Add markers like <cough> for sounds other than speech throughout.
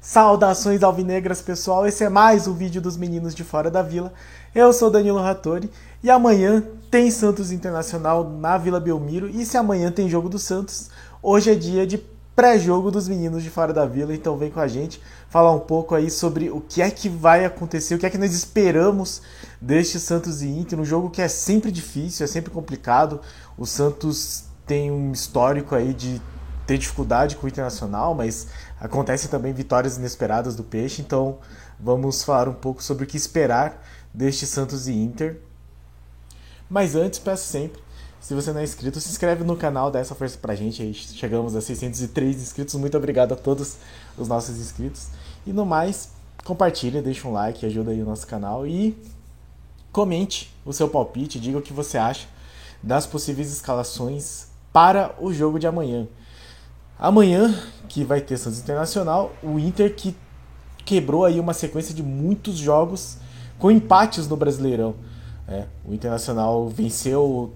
Saudações alvinegras, pessoal. Esse é mais um vídeo dos meninos de fora da vila. Eu sou Danilo Rattori e amanhã tem Santos Internacional na Vila Belmiro. E se amanhã tem jogo do Santos, hoje é dia de pré-jogo dos meninos de fora da vila. Então vem com a gente falar um pouco aí sobre o que é que vai acontecer, o que é que nós esperamos deste Santos e Inter, um jogo que é sempre difícil, é sempre complicado. O Santos tem um histórico aí de ter dificuldade com o Internacional, mas acontecem também vitórias inesperadas do Peixe, então vamos falar um pouco sobre o que esperar deste Santos e Inter. Mas antes, peço sempre, se você não é inscrito, se inscreve no canal, dá essa força pra gente, aí chegamos a 603 inscritos, muito obrigado a todos os nossos inscritos. E no mais, compartilha, deixa um like, ajuda aí o nosso canal e comente o seu palpite, diga o que você acha das possíveis escalações para o jogo de amanhã. Amanhã, que vai ter Santos Internacional, o Inter que quebrou aí uma sequência de muitos jogos com empates no Brasileirão. É, o Internacional venceu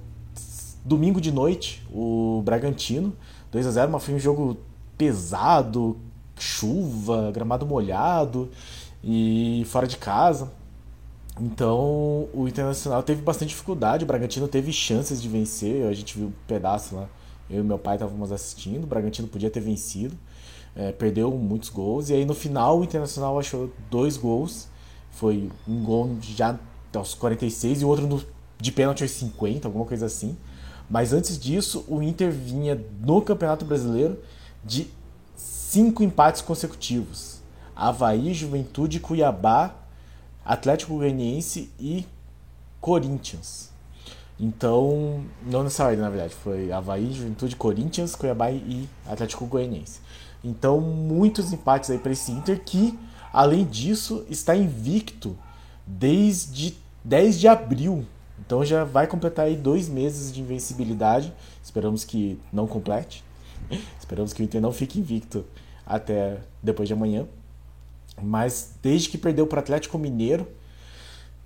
domingo de noite o Bragantino, 2 a 0 mas foi um jogo pesado, chuva, gramado molhado e fora de casa. Então o Internacional teve bastante dificuldade, o Bragantino teve chances de vencer, a gente viu um pedaço lá eu e meu pai estávamos assistindo, o Bragantino podia ter vencido, é, perdeu muitos gols, e aí no final o Internacional achou dois gols, foi um gol já aos 46 e outro no, de pênalti aos 50, alguma coisa assim. Mas antes disso, o Inter vinha no Campeonato Brasileiro de cinco empates consecutivos. Havaí, Juventude, Cuiabá, Atlético Goianiense e Corinthians. Então, não nessa ordem, na verdade, foi Havaí, Juventude, Corinthians, Cuiabá e Atlético Goianiense. Então, muitos empates aí para esse Inter que, além disso, está invicto desde 10 de abril. Então já vai completar aí dois meses de invencibilidade. Esperamos que não complete. <laughs> Esperamos que o Inter não fique invicto até depois de amanhã. Mas desde que perdeu para o Atlético Mineiro,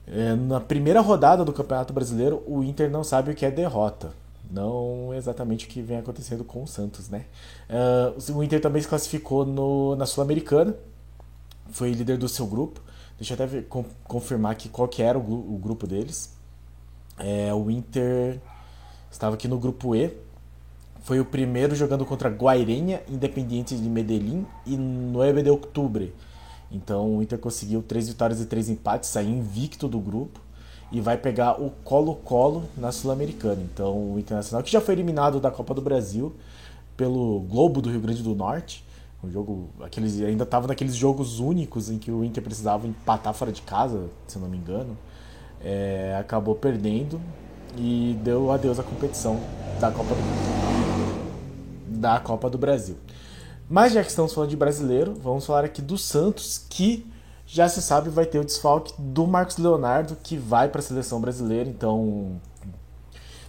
é, na primeira rodada do Campeonato Brasileiro, o Inter não sabe o que é derrota. Não exatamente o que vem acontecendo com o Santos, né? Uh, o Inter também se classificou no, na Sul-Americana, foi líder do seu grupo. Deixa eu até ver, confirmar aqui qual que era o, o grupo deles. É, o Inter estava aqui no grupo E, foi o primeiro jogando contra Guairenha, Independiente de Medellín e 9 de Outubro. Então o Inter conseguiu três vitórias e três empates, saiu invicto do grupo e vai pegar o Colo-Colo na Sul-Americana. Então o Internacional, que já foi eliminado da Copa do Brasil pelo Globo do Rio Grande do Norte, um jogo, aqueles ainda estava naqueles jogos únicos em que o Inter precisava empatar fora de casa, se não me engano, é, acabou perdendo e deu adeus à competição da Copa do, da Copa do Brasil. Mas já que estamos falando de brasileiro, vamos falar aqui do Santos, que já se sabe vai ter o desfalque do Marcos Leonardo, que vai para a seleção brasileira. Então,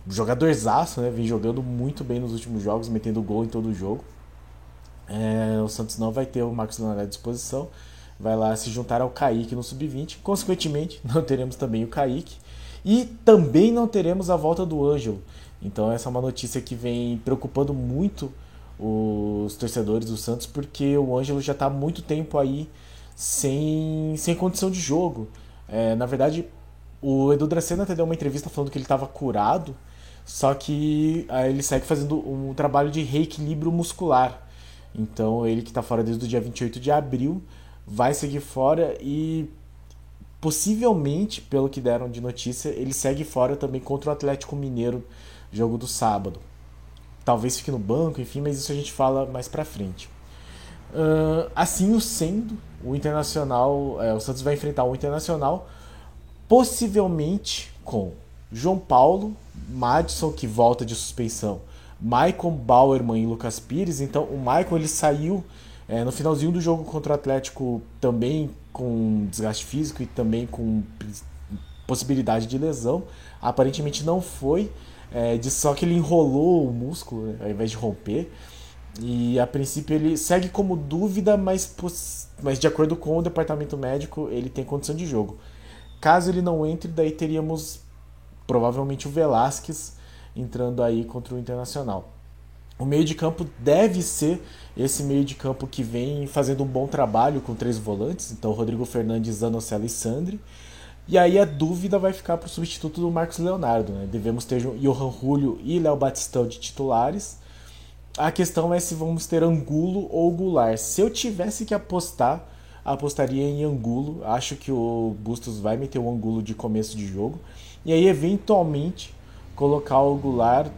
jogadorzaço, né? Vem jogando muito bem nos últimos jogos, metendo gol em todo o jogo. É, o Santos não vai ter o Marcos Leonardo à disposição. Vai lá se juntar ao Kaique no sub-20. Consequentemente, <laughs> não teremos também o Kaique. E também não teremos a volta do Ângelo. Então, essa é uma notícia que vem preocupando muito os torcedores do Santos, porque o Ângelo já está há muito tempo aí sem, sem condição de jogo. É, na verdade, o Edu Dracena até deu uma entrevista falando que ele estava curado, só que aí ele segue fazendo um trabalho de reequilíbrio muscular. Então, ele que está fora desde o dia 28 de abril vai seguir fora e possivelmente, pelo que deram de notícia, ele segue fora também contra o Atlético Mineiro, jogo do sábado talvez fique no banco, enfim, mas isso a gente fala mais pra frente. Uh, assim o sendo, o Internacional, é, o Santos vai enfrentar o Internacional, possivelmente com João Paulo, Madison que volta de suspensão, Michael Bauerman e Lucas Pires. Então o Michael ele saiu é, no finalzinho do jogo contra o Atlético também com desgaste físico e também com possibilidade de lesão. Aparentemente não foi. É, só que ele enrolou o músculo né, ao invés de romper. E a princípio ele segue como dúvida, mas, mas de acordo com o departamento médico, ele tem condição de jogo. Caso ele não entre, daí teríamos provavelmente o Velasquez entrando aí contra o Internacional. O meio de campo deve ser esse meio de campo que vem fazendo um bom trabalho com três volantes, então Rodrigo Fernandes, Zanocelo e Sandri. E aí a dúvida vai ficar para o substituto do Marcos Leonardo. Né? Devemos ter Johan Julio e Léo Batistão de titulares. A questão é se vamos ter Angulo ou Goulart. Se eu tivesse que apostar, apostaria em Angulo. Acho que o Bustos vai meter o Angulo de começo de jogo. E aí, eventualmente, colocar o Goulart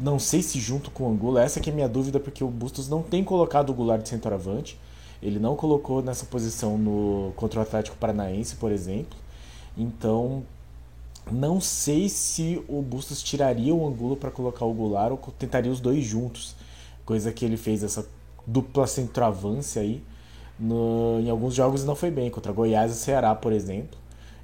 não sei se junto com o Angulo, essa que é a minha dúvida, porque o Bustos não tem colocado o Goulart de centroavante. Ele não colocou nessa posição no contra o Atlético Paranaense, por exemplo. Então, não sei se o Bustos tiraria o Angulo para colocar o Goulart ou tentaria os dois juntos. Coisa que ele fez essa dupla centroavance aí no, em alguns jogos não foi bem, contra Goiás e Ceará, por exemplo,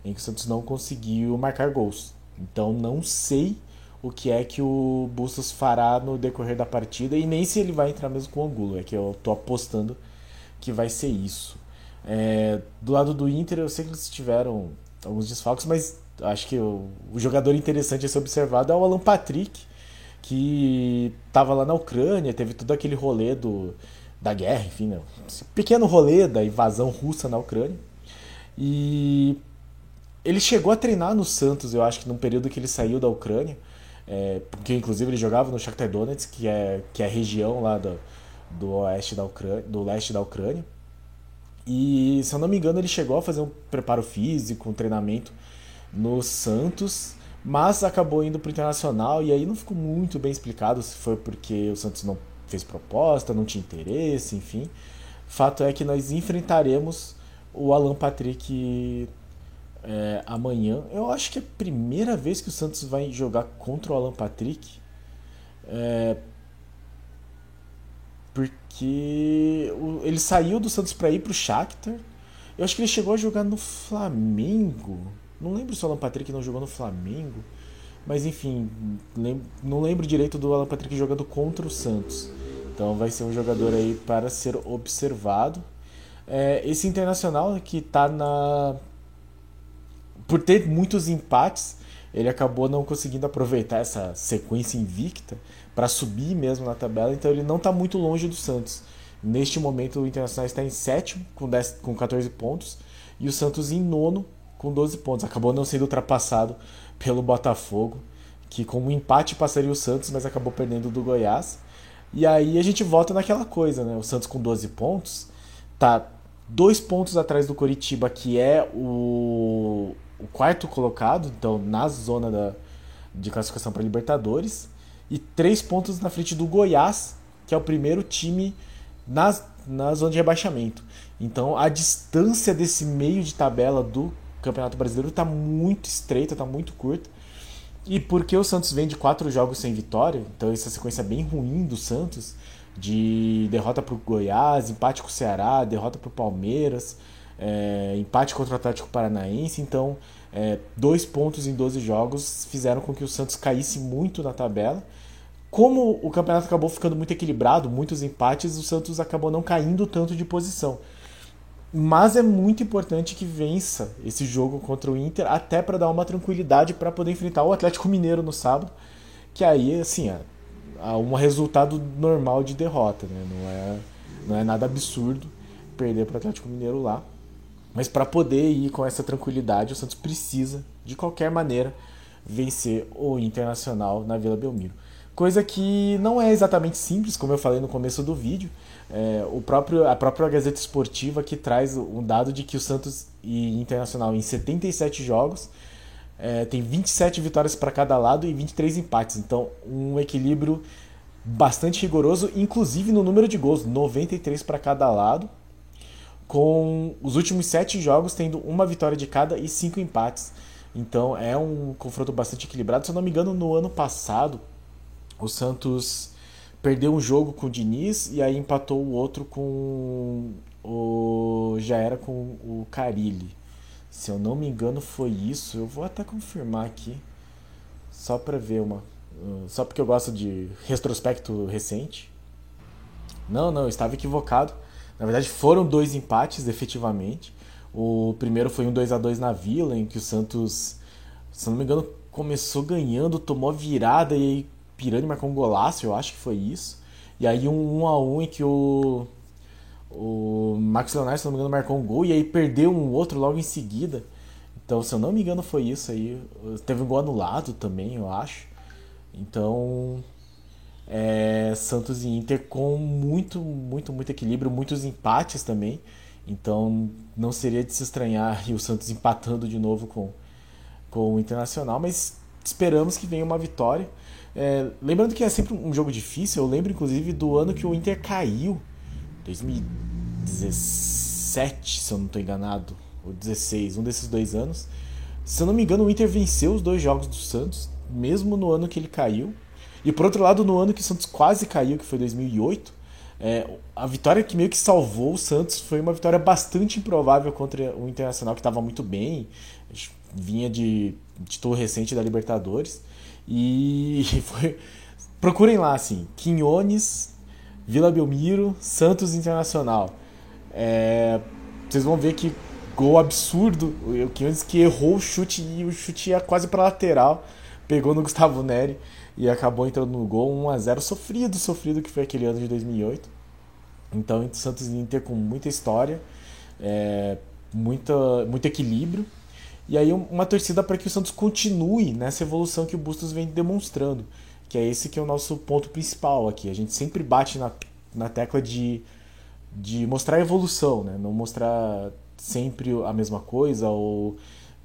em que o Santos não conseguiu marcar gols. Então não sei o que é que o Bustos fará no decorrer da partida e nem se ele vai entrar mesmo com o Angulo. É que eu tô apostando que vai ser isso. É, do lado do Inter, eu sei que eles tiveram alguns desfalques, mas acho que o, o jogador interessante a ser observado é o Alan Patrick, que estava lá na Ucrânia, teve todo aquele rolê do, da guerra, enfim, né? Esse pequeno rolê da invasão russa na Ucrânia. E ele chegou a treinar no Santos, eu acho que num período que ele saiu da Ucrânia é, porque inclusive ele jogava no Shakhtar Donetsk, que é, que é a região lá do, do oeste da Ucrânia, do leste da Ucrânia. E se eu não me engano, ele chegou a fazer um preparo físico, um treinamento no Santos, mas acabou indo para o Internacional e aí não ficou muito bem explicado se foi porque o Santos não fez proposta, não tinha interesse, enfim. Fato é que nós enfrentaremos o Alan Patrick é, amanhã. Eu acho que é a primeira vez que o Santos vai jogar contra o Alan Patrick. É, porque ele saiu do Santos para ir para o Shakhtar. Eu acho que ele chegou a jogar no Flamengo. Não lembro se o Alan Patrick não jogou no Flamengo. Mas enfim, não lembro direito do Alan Patrick jogando contra o Santos. Então vai ser um jogador aí para ser observado. É, esse internacional que está na por ter muitos empates, ele acabou não conseguindo aproveitar essa sequência invicta para subir mesmo na tabela, então ele não está muito longe do Santos. Neste momento, o Internacional está em sétimo, com, 10, com 14 pontos, e o Santos em nono, com 12 pontos. Acabou não sendo ultrapassado pelo Botafogo, que com um empate passaria o Santos, mas acabou perdendo do Goiás. E aí a gente volta naquela coisa, né? O Santos com 12 pontos, tá dois pontos atrás do Coritiba, que é o, o quarto colocado, então na zona da, de classificação para Libertadores, e três pontos na frente do Goiás, que é o primeiro time na, na zona de rebaixamento. Então a distância desse meio de tabela do Campeonato Brasileiro está muito estreita, está muito curta. E porque o Santos vem de quatro jogos sem vitória, então essa sequência bem ruim do Santos, de derrota para o Goiás, empate com o Ceará, derrota para o Palmeiras, é, empate contra o Atlético Paranaense, então é, dois pontos em 12 jogos fizeram com que o Santos caísse muito na tabela. Como o campeonato acabou ficando muito equilibrado, muitos empates, o Santos acabou não caindo tanto de posição. Mas é muito importante que vença esse jogo contra o Inter, até para dar uma tranquilidade para poder enfrentar o Atlético Mineiro no sábado, que aí, assim, é, é um resultado normal de derrota, né? não, é, não é nada absurdo perder para o Atlético Mineiro lá. Mas para poder ir com essa tranquilidade, o Santos precisa, de qualquer maneira, vencer o Internacional na Vila Belmiro. Coisa que não é exatamente simples, como eu falei no começo do vídeo. É, o próprio, a própria Gazeta Esportiva que traz um dado de que o Santos e Internacional em 77 jogos é, tem 27 vitórias para cada lado e 23 empates. Então, um equilíbrio bastante rigoroso, inclusive no número de gols, 93 para cada lado com os últimos sete jogos tendo uma vitória de cada e cinco empates. Então é um confronto bastante equilibrado. Se eu não me engano, no ano passado, o Santos perdeu um jogo com o Diniz e aí empatou o outro com o. já era com o Carilli. Se eu não me engano, foi isso. Eu vou até confirmar aqui, só para ver uma. Só porque eu gosto de retrospecto recente. Não, não, eu estava equivocado. Na verdade, foram dois empates, efetivamente. O primeiro foi um 2 a 2 na Vila, em que o Santos, se não me engano, começou ganhando, tomou virada e aí Pirani marcou um golaço, eu acho que foi isso. E aí um 1 a 1 em que o o Max Leonardo, se não me engano, marcou um gol e aí perdeu um outro logo em seguida. Então, se eu não me engano, foi isso aí. Teve um gol anulado também, eu acho. Então, é, Santos e Inter com muito, muito, muito equilíbrio, muitos empates também. Então, não seria de se estranhar <laughs> o Santos empatando de novo com, com o Internacional, mas esperamos que venha uma vitória. É, lembrando que é sempre um jogo difícil, eu lembro inclusive do ano que o Inter caiu 2017, se eu não estou enganado, ou 16, um desses dois anos. Se eu não me engano, o Inter venceu os dois jogos do Santos, mesmo no ano que ele caiu. E por outro lado, no ano que o Santos quase caiu, que foi 2008, é, a vitória que meio que salvou o Santos foi uma vitória bastante improvável contra o Internacional, que estava muito bem, vinha de título recente da Libertadores. E <laughs> foi. Procurem lá, assim, Quinones, Vila Belmiro, Santos Internacional. É, vocês vão ver que gol absurdo. O Quinones que errou o chute e o chute ia quase para lateral. Pegou no Gustavo Neri e acabou entrando no gol 1 a 0 Sofrido, sofrido que foi aquele ano de 2008. Então, Santos e Inter com muita história, é, muita, muito equilíbrio. E aí uma torcida para que o Santos continue nessa evolução que o Bustos vem demonstrando que é esse que é o nosso ponto principal aqui. A gente sempre bate na, na tecla de, de mostrar evolução, né? Não mostrar sempre a mesma coisa ou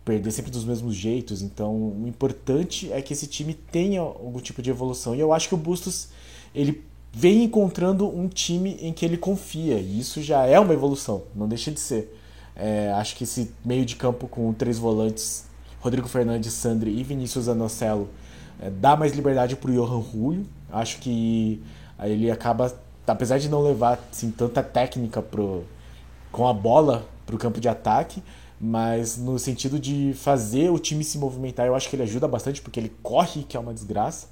perder sempre dos mesmos jeitos. Então, o importante é que esse time tenha algum tipo de evolução. E eu acho que o Bustos ele vem encontrando um time em que ele confia. E isso já é uma evolução, não deixa de ser. É, acho que esse meio de campo com três volantes, Rodrigo Fernandes, Sandri e Vinícius Anocelo, é, dá mais liberdade para o Johan Julio. Acho que ele acaba, apesar de não levar assim, tanta técnica pro, com a bola para o campo de ataque, mas no sentido de fazer o time se movimentar, eu acho que ele ajuda bastante, porque ele corre, que é uma desgraça.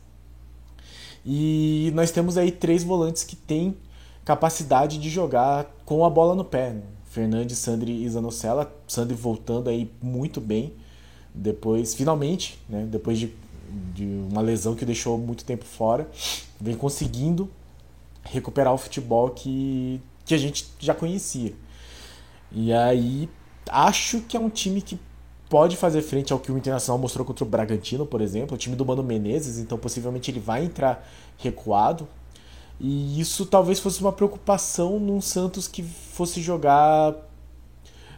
E nós temos aí três volantes que têm capacidade de jogar com a bola no pé. Né? Fernandes, Sandri e Zanocella. Sandri voltando aí muito bem. Depois, finalmente, né? depois de de uma lesão que o deixou muito tempo fora, vem conseguindo recuperar o futebol que, que a gente já conhecia. E aí acho que é um time que pode fazer frente ao que o Internacional mostrou contra o Bragantino, por exemplo, o time do Mano Menezes, então possivelmente ele vai entrar recuado. E isso talvez fosse uma preocupação num Santos que fosse jogar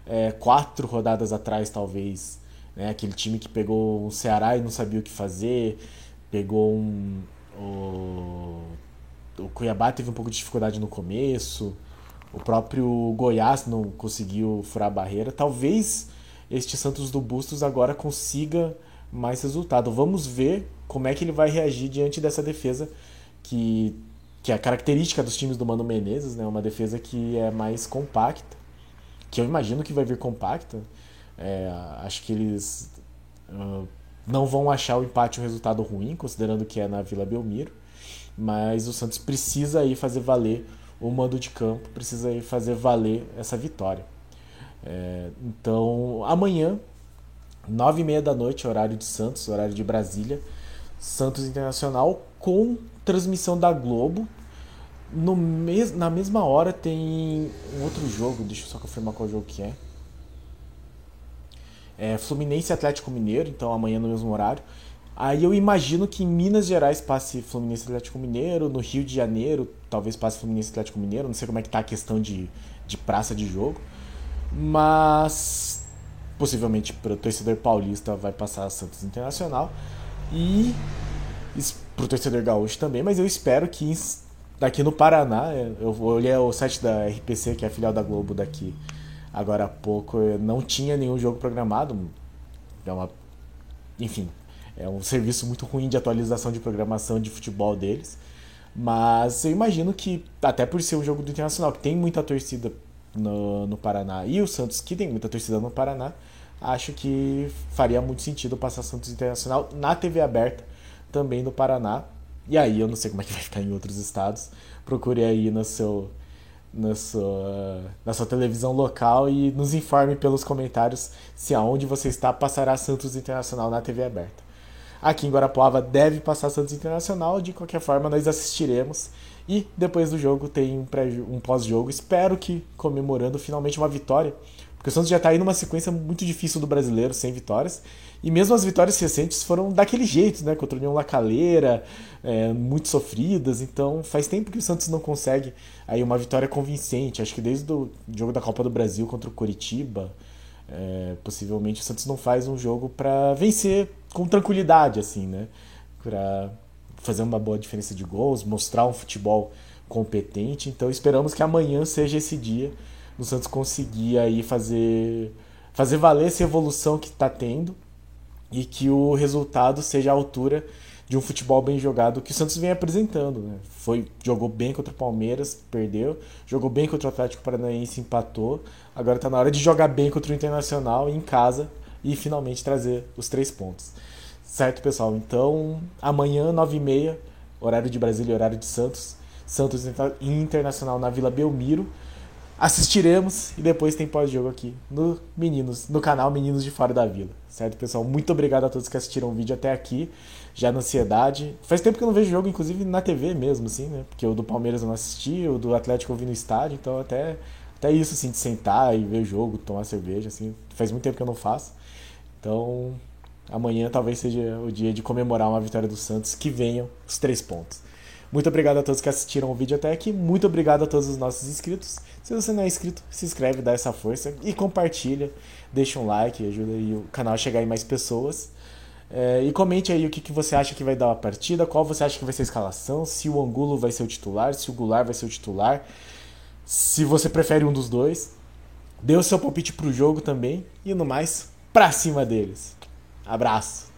é, quatro rodadas atrás, talvez, né? Aquele time que pegou um Ceará e não sabia o que fazer, pegou um. O, o Cuiabá teve um pouco de dificuldade no começo, o próprio Goiás não conseguiu furar a barreira. Talvez este Santos do Bustos agora consiga mais resultado. Vamos ver como é que ele vai reagir diante dessa defesa que, que é a característica dos times do Mano Menezes, né? Uma defesa que é mais compacta, que eu imagino que vai vir compacta. É, acho que eles uh, não vão achar o empate um resultado ruim, considerando que é na Vila Belmiro. Mas o Santos precisa aí fazer valer o mando de campo, precisa fazer valer essa vitória. É, então, amanhã, nove e meia da noite, horário de Santos, horário de Brasília, Santos Internacional com transmissão da Globo. No mes na mesma hora tem um outro jogo, deixa eu só confirmar qual jogo que é é, Fluminense Atlético Mineiro, então amanhã no mesmo horário. Aí eu imagino que em Minas Gerais passe Fluminense Atlético Mineiro, no Rio de Janeiro talvez passe Fluminense Atlético Mineiro, não sei como é que tá a questão de, de praça de jogo, mas possivelmente para o torcedor paulista vai passar Santos Internacional e para o torcedor gaúcho também, mas eu espero que daqui no Paraná, é, eu olhei o site da RPC, que é a filial da Globo daqui, agora há pouco não tinha nenhum jogo programado. É uma, enfim, é um serviço muito ruim de atualização de programação de futebol deles. Mas eu imagino que, até por ser um jogo do Internacional, que tem muita torcida no, no Paraná, e o Santos, que tem muita torcida no Paraná, acho que faria muito sentido passar Santos Internacional na TV aberta, também no Paraná. E aí, eu não sei como é que vai ficar em outros estados. Procure aí no seu na sua, na sua televisão local e nos informe pelos comentários se aonde você está passará Santos Internacional na TV aberta. Aqui em Guarapuava deve passar Santos Internacional. De qualquer forma, nós assistiremos. E depois do jogo tem um, pós-jogo. Espero que comemorando finalmente uma vitória. Porque o Santos já está aí numa sequência muito difícil do brasileiro, sem vitórias. E mesmo as vitórias recentes foram daquele jeito, né? Contra o União Lacaleira, é, muito sofridas. Então faz tempo que o Santos não consegue aí uma vitória convincente. Acho que desde o jogo da Copa do Brasil contra o Coritiba, é, possivelmente o Santos não faz um jogo para vencer com tranquilidade, assim, né? Para fazer uma boa diferença de gols, mostrar um futebol competente. Então esperamos que amanhã seja esse dia o Santos conseguir aí fazer, fazer valer essa evolução que está tendo e que o resultado seja à altura de um futebol bem jogado que o Santos vem apresentando. Né? Foi, jogou bem contra o Palmeiras, perdeu, jogou bem contra o Atlético Paranaense, empatou. Agora está na hora de jogar bem contra o Internacional em casa e finalmente trazer os três pontos. Certo, pessoal? Então, amanhã, 9h30, horário de Brasília e horário de Santos. Santos Internacional na Vila Belmiro assistiremos e depois tem pós-jogo aqui no Meninos, no canal Meninos de Fora da Vila. Certo, pessoal? Muito obrigado a todos que assistiram o vídeo até aqui. Já na ansiedade. Faz tempo que eu não vejo jogo, inclusive na TV mesmo, assim, né? Porque o do Palmeiras eu não assisti, o do Atlético eu vi no estádio, então até, até isso, assim, de sentar e ver o jogo, tomar cerveja, assim, faz muito tempo que eu não faço. Então, amanhã talvez seja o dia de comemorar uma vitória do Santos, que venham os três pontos. Muito obrigado a todos que assistiram o vídeo até aqui. Muito obrigado a todos os nossos inscritos. Se você não é inscrito, se inscreve, dá essa força e compartilha. Deixa um like, ajuda o canal a chegar em mais pessoas. É, e comente aí o que, que você acha que vai dar a partida, qual você acha que vai ser a escalação, se o Angulo vai ser o titular, se o Goulart vai ser o titular, se você prefere um dos dois. Dê o seu palpite pro jogo também. E no mais, pra cima deles. Abraço!